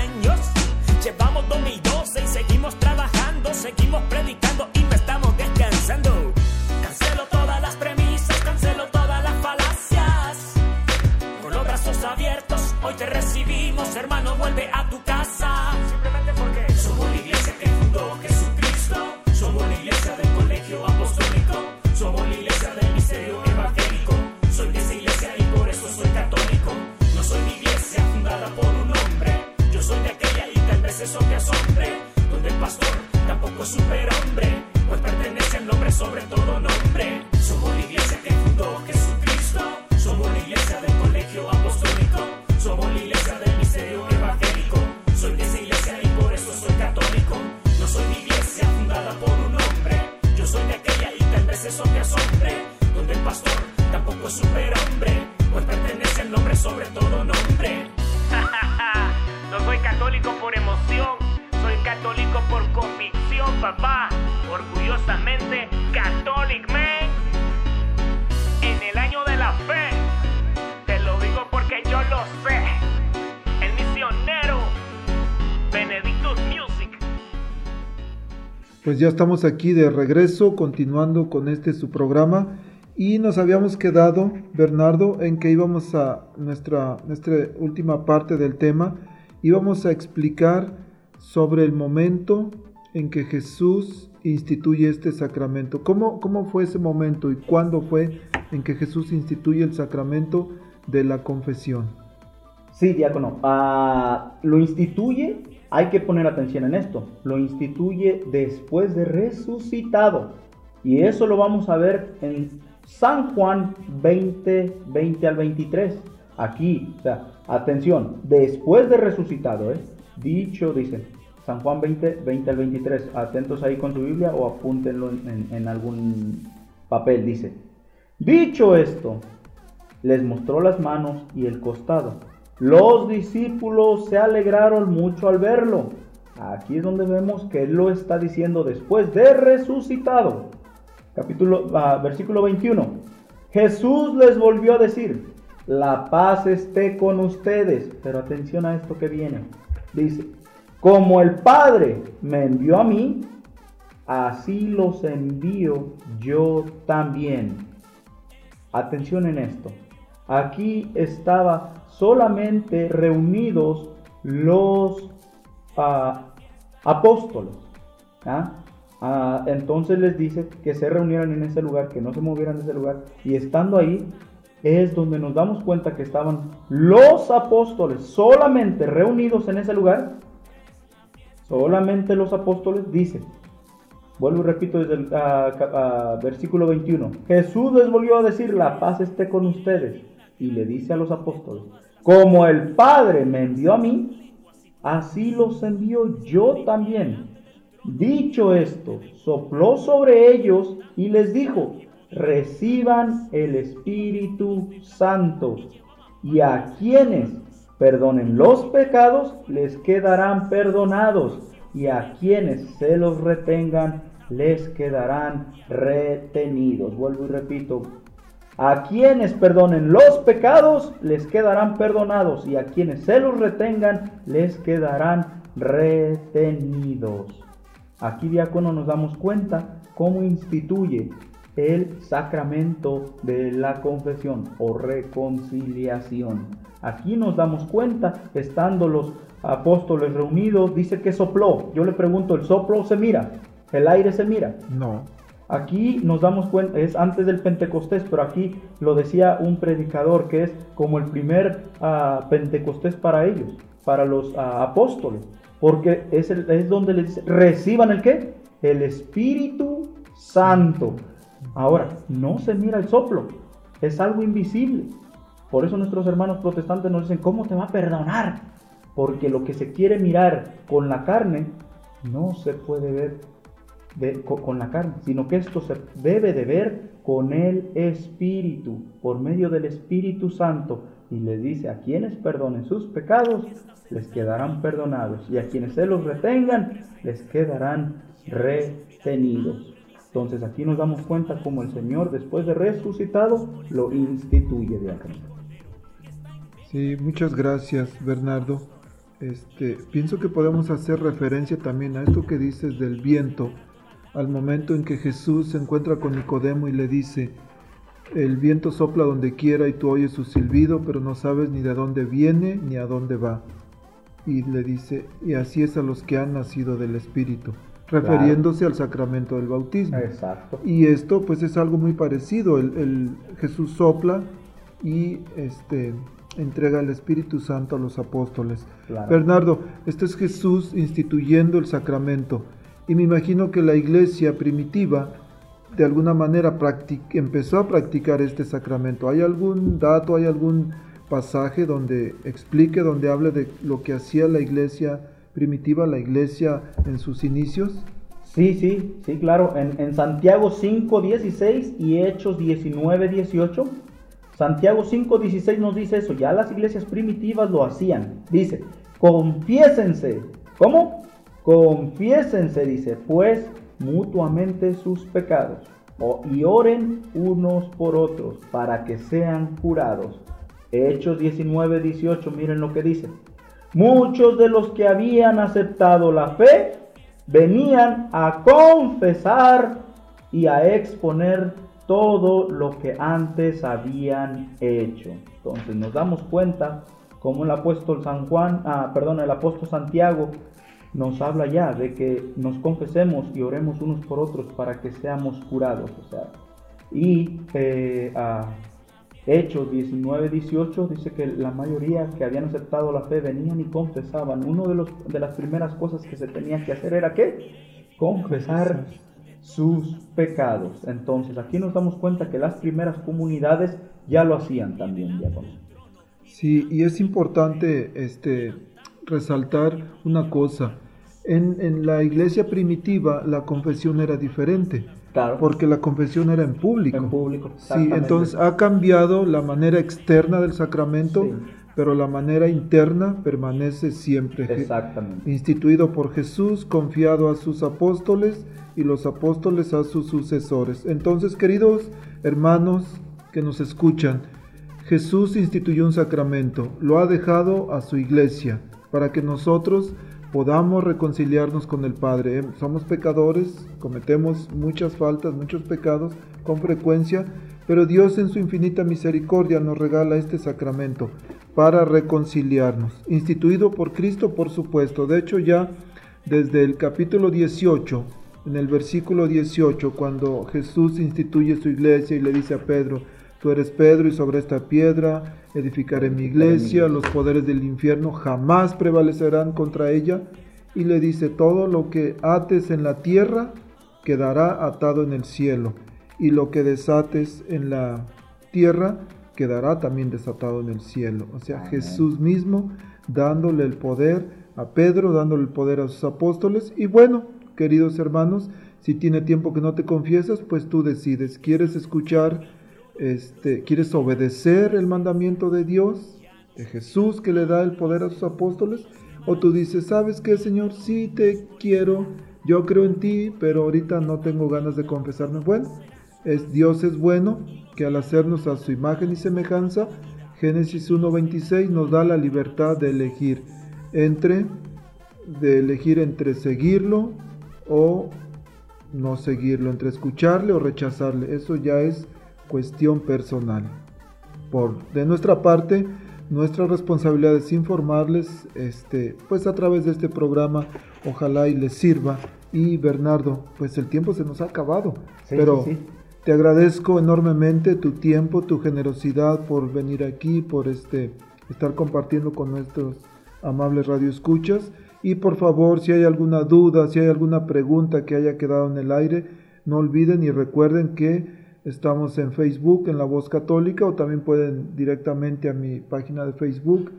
Llevamos 2012 y seguimos trabajando, seguimos predicando y no estamos descansando. Cancelo todas las premisas, cancelo todas las falacias. Con los brazos abiertos, hoy te recibimos, hermano, vuelve a tu casa. eso te asombre, donde el pastor tampoco es superhombre, pues pertenece al nombre sobre todo nombre. [laughs] no soy católico por emoción, soy católico por convicción, papá. Orgullosamente, católico, man. En el año de la fe, te lo digo porque yo lo sé. Ya estamos aquí de regreso, continuando con este su programa. Y nos habíamos quedado, Bernardo, en que íbamos a nuestra, nuestra última parte del tema. Íbamos a explicar sobre el momento en que Jesús instituye este sacramento. ¿Cómo, ¿Cómo fue ese momento y cuándo fue en que Jesús instituye el sacramento de la confesión? Sí, diácono. Ah, lo instituye hay que poner atención en esto. Lo instituye después de resucitado. Y eso lo vamos a ver en San Juan 20, 20 al 23. Aquí, o sea, atención, después de resucitado, ¿eh? Dicho, dice, San Juan 20, 20 al 23. Atentos ahí con su Biblia o apúntenlo en, en algún papel, dice. Dicho esto, les mostró las manos y el costado. Los discípulos se alegraron mucho al verlo. Aquí es donde vemos que él lo está diciendo después de resucitado. Capítulo, ah, versículo 21. Jesús les volvió a decir, la paz esté con ustedes. Pero atención a esto que viene. Dice, como el Padre me envió a mí, así los envío yo también. Atención en esto. Aquí estaba solamente reunidos los ah, apóstoles. ¿ah? Ah, entonces les dice que se reunieran en ese lugar, que no se movieran de ese lugar. Y estando ahí es donde nos damos cuenta que estaban los apóstoles solamente reunidos en ese lugar. Solamente los apóstoles, dice. Vuelvo y repito desde el versículo 21. Jesús les volvió a decir, la paz esté con ustedes. Y le dice a los apóstoles, como el Padre me envió a mí, así los envío yo también. Dicho esto, sopló sobre ellos y les dijo, reciban el Espíritu Santo. Y a quienes perdonen los pecados, les quedarán perdonados. Y a quienes se los retengan, les quedarán retenidos. Vuelvo y repito. A quienes perdonen los pecados, les quedarán perdonados. Y a quienes se los retengan, les quedarán retenidos. Aquí, diácono, nos damos cuenta cómo instituye el sacramento de la confesión o reconciliación. Aquí nos damos cuenta, estando los apóstoles reunidos, dice que sopló. Yo le pregunto, ¿el soplo se mira? ¿El aire se mira? No. Aquí nos damos cuenta, es antes del Pentecostés, pero aquí lo decía un predicador que es como el primer uh, Pentecostés para ellos, para los uh, apóstoles. Porque es, es donde les dice, reciban el qué? El Espíritu Santo. Ahora, no se mira el soplo, es algo invisible. Por eso nuestros hermanos protestantes nos dicen, ¿cómo te va a perdonar? Porque lo que se quiere mirar con la carne no se puede ver con la carne, sino que esto se debe de ver con el Espíritu, por medio del Espíritu Santo. Y le dice, a quienes perdonen sus pecados, les quedarán perdonados, y a quienes se los retengan, les quedarán retenidos. Entonces aquí nos damos cuenta como el Señor, después de resucitado, lo instituye de acá. Sí, muchas gracias, Bernardo. Este, pienso que podemos hacer referencia también a esto que dices del viento, al momento en que Jesús se encuentra con Nicodemo y le dice, el viento sopla donde quiera y tú oyes su silbido, pero no sabes ni de dónde viene ni a dónde va y le dice, y así es a los que han nacido del Espíritu, refiriéndose al sacramento del bautismo. Exacto. Y esto pues es algo muy parecido, el, Jesús sopla y este entrega el Espíritu Santo a los apóstoles. Bernardo, este es Jesús instituyendo el sacramento. Y me imagino que la iglesia primitiva de alguna manera empezó a practicar este sacramento. ¿Hay algún dato, hay algún pasaje donde explique, donde hable de lo que hacía la iglesia primitiva, la iglesia en sus inicios? Sí, sí, sí, claro. En, en Santiago 5, 16 y Hechos 19, 18. Santiago 5, 16 nos dice eso. Ya las iglesias primitivas lo hacían. Dice, confiésense. ¿Cómo? Confiésense, dice, pues mutuamente sus pecados. y oren unos por otros para que sean curados. Hechos 19, 18, miren lo que dice. Muchos de los que habían aceptado la fe venían a confesar y a exponer todo lo que antes habían hecho. Entonces nos damos cuenta como el apóstol San Juan, ah, perdón, el apóstol Santiago nos habla ya de que nos confesemos y oremos unos por otros para que seamos curados. O sea, y eh, Hechos 19, 18 dice que la mayoría que habían aceptado la fe venían y confesaban. Una de, de las primeras cosas que se tenía que hacer era ¿qué? Confesar sus pecados. Entonces aquí nos damos cuenta que las primeras comunidades ya lo hacían también, Sí, y es importante este, resaltar una cosa. En, en la iglesia primitiva la confesión era diferente porque la confesión era en público. En público. Sí, entonces ha cambiado la manera externa del sacramento, pero la manera interna permanece siempre. Exactamente. Instituido por Jesús, confiado a sus apóstoles y los apóstoles a sus sucesores. Entonces, queridos hermanos que nos escuchan, Jesús instituyó un sacramento, lo ha dejado a su iglesia, para que nosotros podamos reconciliarnos con el Padre. Eh, somos pecadores, cometemos muchas faltas, muchos pecados con frecuencia, pero Dios en su infinita misericordia nos regala este sacramento para reconciliarnos, instituido por Cristo, por supuesto. De hecho, ya desde el capítulo 18, en el versículo 18, cuando Jesús instituye su iglesia y le dice a Pedro, Tú eres Pedro y sobre esta piedra edificaré mi iglesia, los poderes del infierno jamás prevalecerán contra ella. Y le dice, todo lo que ates en la tierra quedará atado en el cielo, y lo que desates en la tierra quedará también desatado en el cielo. O sea, Jesús mismo dándole el poder a Pedro, dándole el poder a sus apóstoles. Y bueno, queridos hermanos, si tiene tiempo que no te confiesas, pues tú decides. ¿Quieres escuchar? Este, quieres obedecer el mandamiento de Dios, de Jesús que le da el poder a sus apóstoles, o tú dices, ¿sabes qué, Señor? Sí te quiero, yo creo en ti, pero ahorita no tengo ganas de confesarme. Bueno, es, Dios es bueno, que al hacernos a su imagen y semejanza, Génesis 1.26 nos da la libertad de elegir entre, de elegir entre seguirlo o no seguirlo, entre escucharle o rechazarle. Eso ya es cuestión personal. Por de nuestra parte, nuestra responsabilidad es informarles, este, pues a través de este programa, ojalá y les sirva. Y Bernardo, pues el tiempo se nos ha acabado, pero te agradezco enormemente tu tiempo, tu generosidad por venir aquí, por este, estar compartiendo con nuestros amables radioescuchas. Y por favor, si hay alguna duda, si hay alguna pregunta que haya quedado en el aire, no olviden y recuerden que Estamos en Facebook, en La Voz Católica, o también pueden directamente a mi página de Facebook,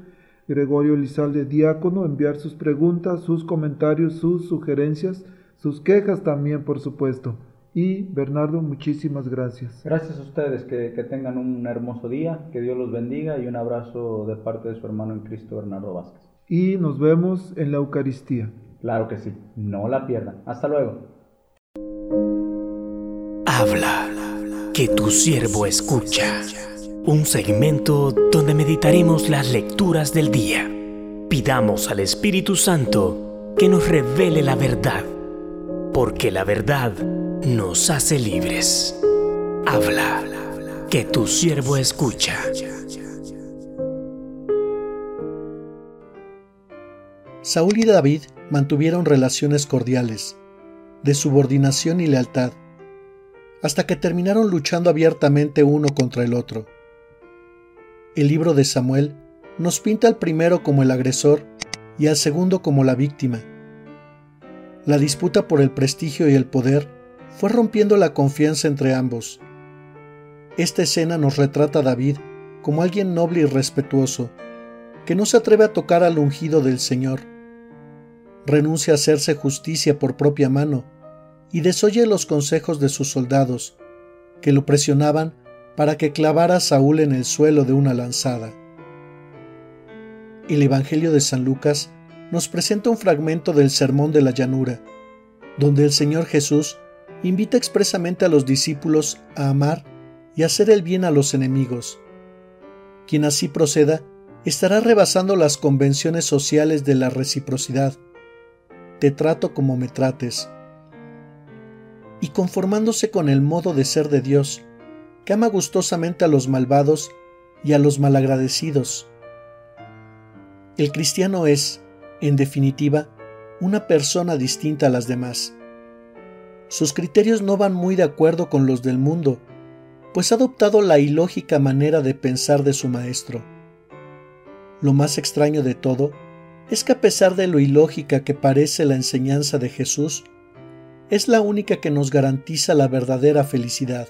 Gregorio Lizalde Diácono, enviar sus preguntas, sus comentarios, sus sugerencias, sus quejas también, por supuesto. Y Bernardo, muchísimas gracias. Gracias a ustedes, que, tengan un hermoso día, que Dios los bendiga y un abrazo de parte de su hermano en Cristo, Bernardo Vázquez. Y nos vemos en la Eucaristía. Claro que sí, no la pierdan. Hasta luego. Habla que tu siervo escucha. Un segmento donde meditaremos las lecturas del día. Pidamos al Espíritu Santo que nos revele la verdad, porque la verdad nos hace libres. Habla, que tu siervo escucha. Saúl y David mantuvieron relaciones cordiales, de subordinación y lealtad hasta que terminaron luchando abiertamente uno contra el otro. El libro de Samuel nos pinta al primero como el agresor y al segundo como la víctima. La disputa por el prestigio y el poder fue rompiendo la confianza entre ambos. Esta escena nos retrata a David como alguien noble y respetuoso, que no se atreve a tocar al ungido del Señor. Renuncia a hacerse justicia por propia mano y desoye los consejos de sus soldados, que lo presionaban para que clavara a Saúl en el suelo de una lanzada. El Evangelio de San Lucas nos presenta un fragmento del Sermón de la Llanura, donde el Señor Jesús invita expresamente a los discípulos a amar y hacer el bien a los enemigos. Quien así proceda estará rebasando las convenciones sociales de la reciprocidad. Te trato como me trates y conformándose con el modo de ser de Dios, que ama gustosamente a los malvados y a los malagradecidos. El cristiano es, en definitiva, una persona distinta a las demás. Sus criterios no van muy de acuerdo con los del mundo, pues ha adoptado la ilógica manera de pensar de su maestro. Lo más extraño de todo es que a pesar de lo ilógica que parece la enseñanza de Jesús, es la única que nos garantiza la verdadera felicidad.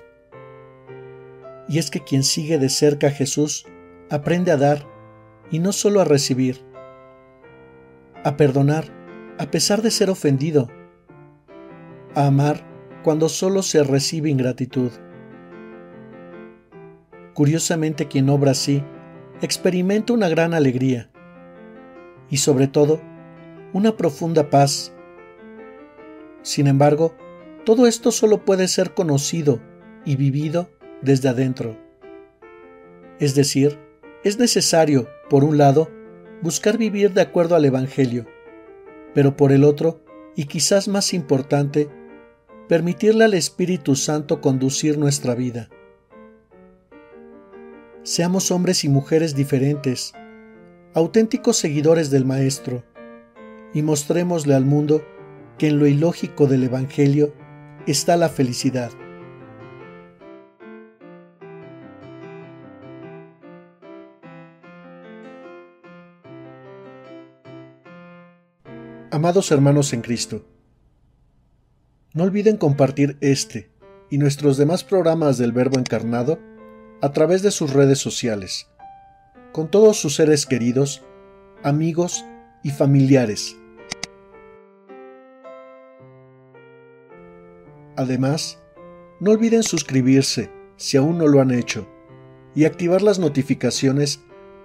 Y es que quien sigue de cerca a Jesús aprende a dar y no solo a recibir, a perdonar a pesar de ser ofendido, a amar cuando solo se recibe ingratitud. Curiosamente quien obra así experimenta una gran alegría y sobre todo una profunda paz sin embargo, todo esto solo puede ser conocido y vivido desde adentro. Es decir, es necesario, por un lado, buscar vivir de acuerdo al Evangelio, pero por el otro, y quizás más importante, permitirle al Espíritu Santo conducir nuestra vida. Seamos hombres y mujeres diferentes, auténticos seguidores del Maestro, y mostrémosle al mundo que en lo ilógico del Evangelio está la felicidad. Amados hermanos en Cristo, no olviden compartir este y nuestros demás programas del Verbo Encarnado a través de sus redes sociales, con todos sus seres queridos, amigos y familiares. Además, no olviden suscribirse si aún no lo han hecho y activar las notificaciones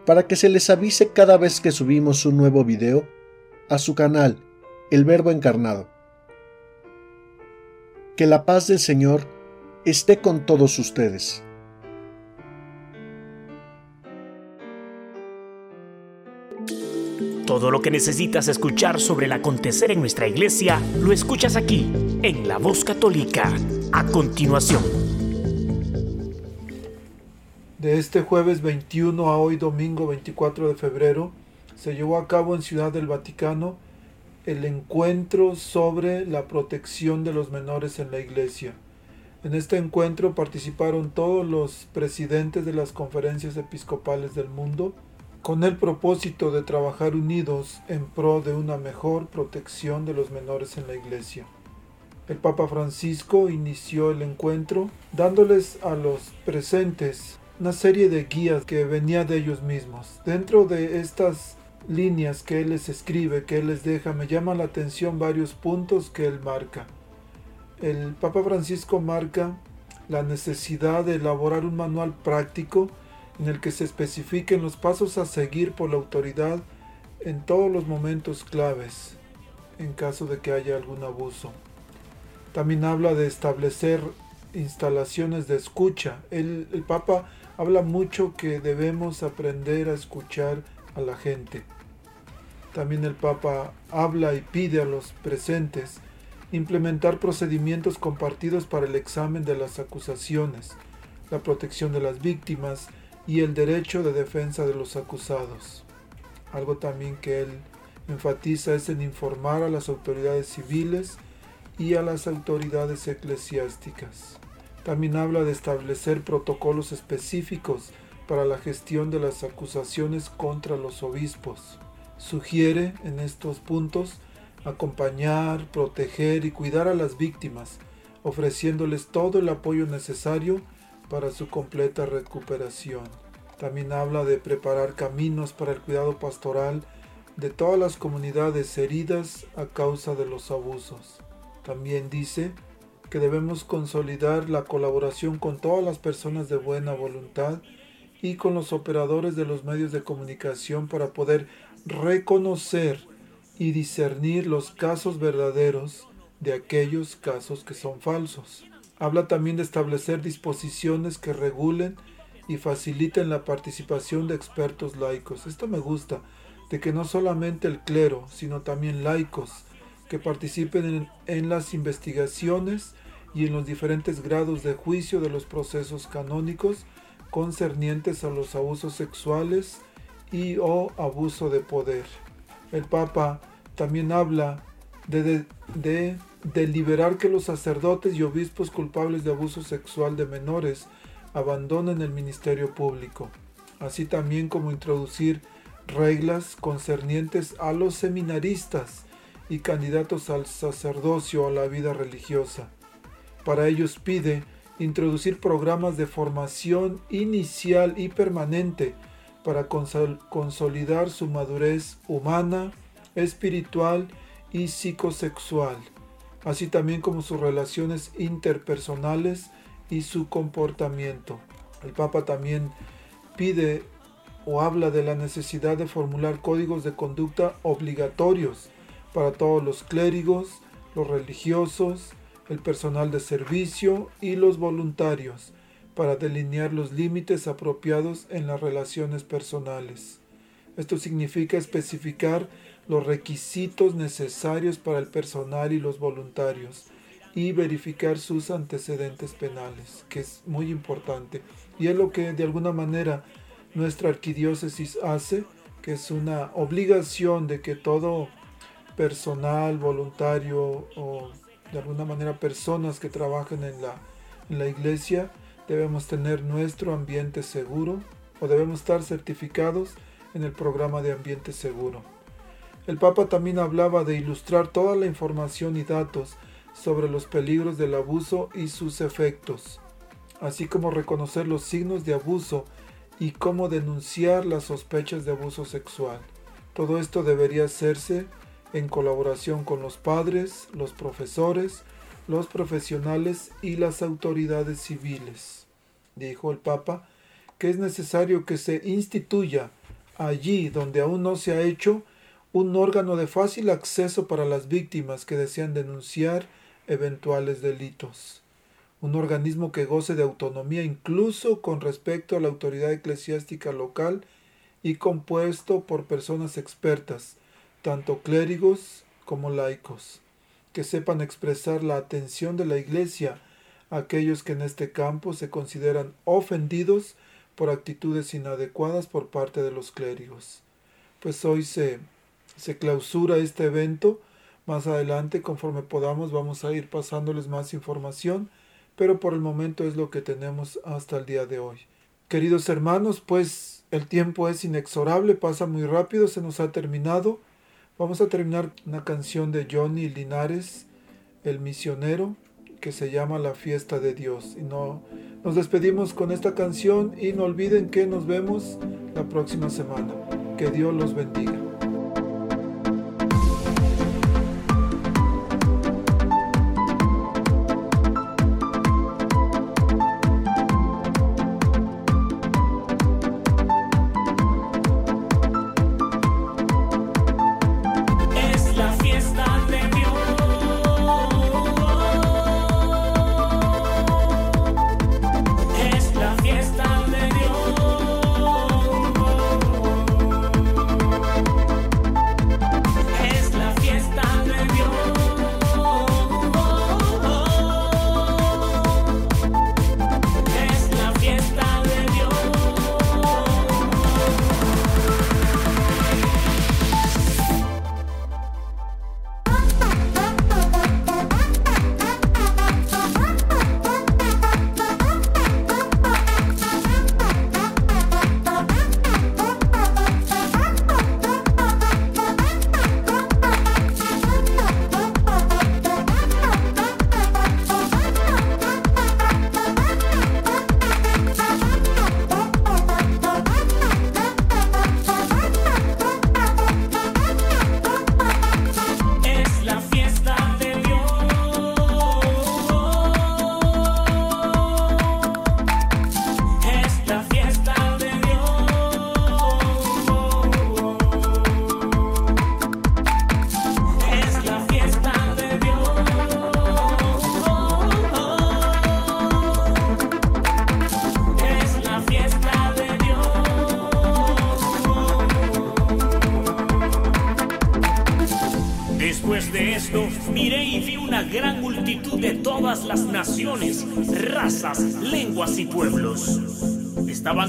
para que se les avise cada vez que subimos un nuevo video a su canal, El Verbo Encarnado. Que la paz del Señor esté con todos ustedes. Todo lo que necesitas escuchar sobre el acontecer en nuestra iglesia lo escuchas aquí, en La Voz Católica. A continuación. De este jueves 21 a hoy domingo 24 de febrero, se llevó a cabo en Ciudad del Vaticano el encuentro sobre la protección de los menores en la Iglesia. En este encuentro participaron todos los presidentes de las conferencias episcopales del mundo, con el propósito de trabajar unidos en pro de una mejor protección de los menores en la Iglesia. El Papa Francisco inició el encuentro dándoles a los presentes una serie de guías que venía de ellos mismos. Dentro de estas líneas que él les escribe, que él les deja, me llama la atención varios puntos que él marca. El Papa Francisco marca la necesidad de elaborar un manual práctico en el que se especifiquen los pasos a seguir por la autoridad en todos los momentos claves en caso de que haya algún abuso. También habla de establecer instalaciones de escucha. El, el Papa habla mucho que debemos aprender a escuchar a la gente. También el Papa habla y pide a los presentes implementar procedimientos compartidos para el examen de las acusaciones, la protección de las víctimas y el derecho de defensa de los acusados. Algo también que él enfatiza es en informar a las autoridades civiles y a las autoridades eclesiásticas. También habla de establecer protocolos específicos para la gestión de las acusaciones contra los obispos sugiere en estos puntos acompañar, proteger y cuidar a las víctimas, ofreciéndoles todo el apoyo necesario para su completa recuperación. También habla de preparar caminos para el cuidado pastoral de todas las comunidades heridas a causa de los abusos. También dice que debemos consolidar la colaboración con todas las personas de buena voluntad y con los operadores de los medios de comunicación para poder reconocer y discernir los casos verdaderos de aquellos casos que son falsos. Habla también de establecer disposiciones que regulen y faciliten la participación de expertos laicos. Esto me gusta, de que no solamente el clero, sino también laicos, que participen en, las investigaciones y en los diferentes grados de juicio de los procesos canónicos concernientes a los abusos sexuales y o abuso de poder. El Papa también habla de, de, deliberar que los sacerdotes y obispos culpables de abuso sexual de menores abandonen el ministerio público, así también como introducir reglas concernientes a los seminaristas y candidatos al sacerdocio o a la vida religiosa. Para ellos pide introducir programas de formación inicial y permanente para consolidar su madurez humana, espiritual y psicosexual, así también como sus relaciones interpersonales y su comportamiento. El Papa también pide o habla de la necesidad de formular códigos de conducta obligatorios para todos los clérigos, los religiosos, el personal de servicio y los voluntarios, para delinear los límites apropiados en las relaciones personales. Esto significa especificar los requisitos necesarios para el personal y los voluntarios y verificar sus antecedentes penales, que es muy importante. Y es lo que de alguna manera nuestra arquidiócesis hace, que es una obligación de que todo personal, voluntario o de alguna manera personas que trabajan en la, en la iglesia, debemos tener nuestro ambiente seguro o debemos estar certificados en el programa de ambiente seguro. El Papa también hablaba de ilustrar toda la información y datos sobre los peligros del abuso y sus efectos, así como reconocer los signos de abuso y cómo denunciar las sospechas de abuso sexual. Todo esto debería hacerse en colaboración con los padres, los profesores, los profesionales y las autoridades civiles. Dijo el Papa que es necesario que se instituya allí donde aún no se ha hecho un órgano de fácil acceso para las víctimas que desean denunciar eventuales delitos. Un organismo que goce de autonomía incluso con respecto a la autoridad eclesiástica local y compuesto por personas expertas, tanto clérigos como laicos, que sepan expresar la atención de la Iglesia a aquellos que en este campo se consideran ofendidos por actitudes inadecuadas por parte de los clérigos. Pues hoy se, se clausura este evento. Más adelante, conforme podamos, vamos a ir pasándoles más información, pero por el momento es lo que tenemos hasta el día de hoy. Queridos hermanos, pues el tiempo es inexorable, pasa muy rápido, se nos ha terminado. Vamos a terminar una canción de Johnny Linares, el misionero, que se llama La fiesta de Dios. Y no nos despedimos con esta canción y no olviden que nos vemos la próxima semana. Que Dios los bendiga.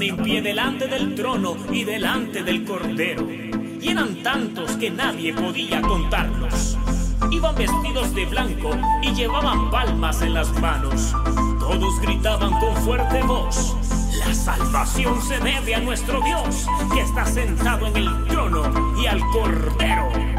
En pie delante del trono y delante del cordero. Y eran tantos que nadie podía contarlos. Iban vestidos de blanco y llevaban palmas en las manos. Todos gritaban con fuerte voz. La salvación se debe a nuestro Dios, que está sentado en el trono y al cordero.